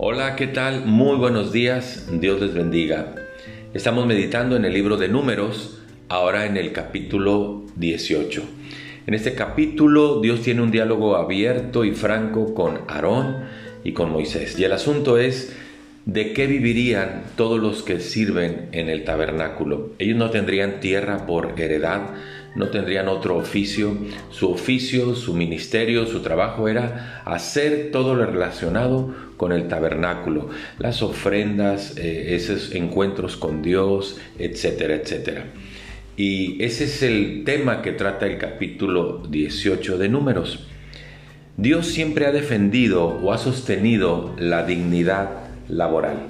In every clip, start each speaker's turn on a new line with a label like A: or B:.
A: Hola, ¿qué tal? Muy buenos días, Dios les bendiga. Estamos meditando en el libro de números, ahora en el capítulo 18. En este capítulo Dios tiene un diálogo abierto y franco con Aarón y con Moisés. Y el asunto es de qué vivirían todos los que sirven en el tabernáculo. Ellos no tendrían tierra por heredad, no tendrían otro oficio. Su oficio, su ministerio, su trabajo era hacer todo lo relacionado con el tabernáculo, las ofrendas, eh, esos encuentros con Dios, etcétera, etcétera. Y ese es el tema que trata el capítulo 18 de Números. Dios siempre ha defendido o ha sostenido la dignidad laboral.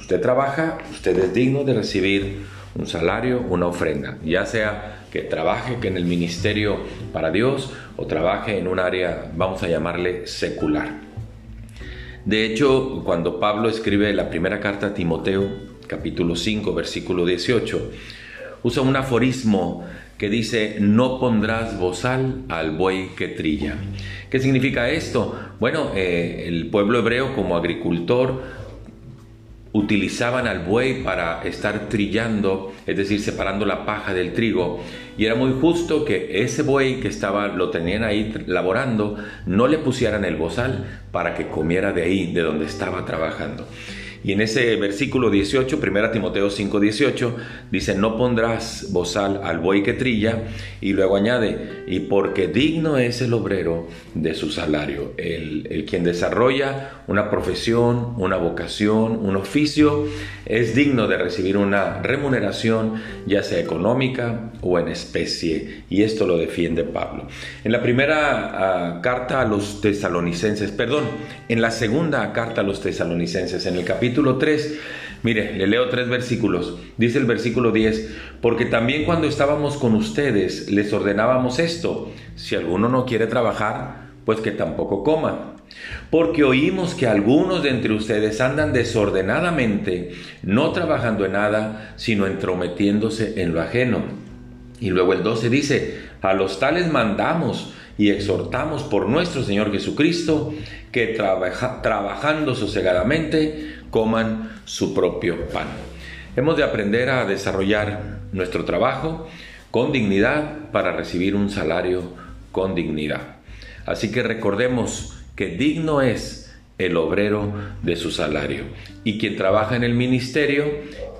A: Usted trabaja, usted es digno de recibir un salario, una ofrenda, ya sea que trabaje en el ministerio para Dios o trabaje en un área, vamos a llamarle secular. De hecho, cuando Pablo escribe la primera carta a Timoteo, capítulo 5, versículo 18, usa un aforismo que dice, no pondrás bozal al buey que trilla. ¿Qué significa esto? Bueno, eh, el pueblo hebreo como agricultor utilizaban al buey para estar trillando, es decir, separando la paja del trigo. Y era muy justo que ese buey que estaba, lo tenían ahí laborando, no le pusieran el bozal para que comiera de ahí, de donde estaba trabajando. Y en ese versículo 18, 1 Timoteo 5, 18, dice, no pondrás bozal al buey que trilla, y luego añade, y porque digno es el obrero de su salario, el, el quien desarrolla una profesión, una vocación, un oficio, es digno de recibir una remuneración, ya sea económica o en especie, y esto lo defiende Pablo. En la primera ah, carta a los tesalonicenses, perdón, en la segunda carta a los tesalonicenses, en el capítulo capítulo 3. Mire, le leo tres versículos. Dice el versículo 10, porque también cuando estábamos con ustedes les ordenábamos esto, si alguno no quiere trabajar, pues que tampoco coma. Porque oímos que algunos de entre ustedes andan desordenadamente, no trabajando en nada, sino entrometiéndose en lo ajeno. Y luego el 12 dice, a los tales mandamos y exhortamos por nuestro Señor Jesucristo que trabajando sosegadamente coman su propio pan. Hemos de aprender a desarrollar nuestro trabajo con dignidad para recibir un salario con dignidad. Así que recordemos que digno es el obrero de su salario. Y quien trabaja en el ministerio,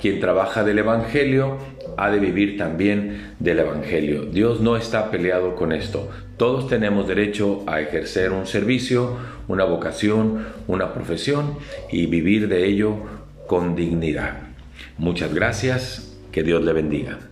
A: quien trabaja del Evangelio, ha de vivir también del Evangelio. Dios no está peleado con esto. Todos tenemos derecho a ejercer un servicio, una vocación, una profesión y vivir de ello con dignidad. Muchas gracias, que Dios le bendiga.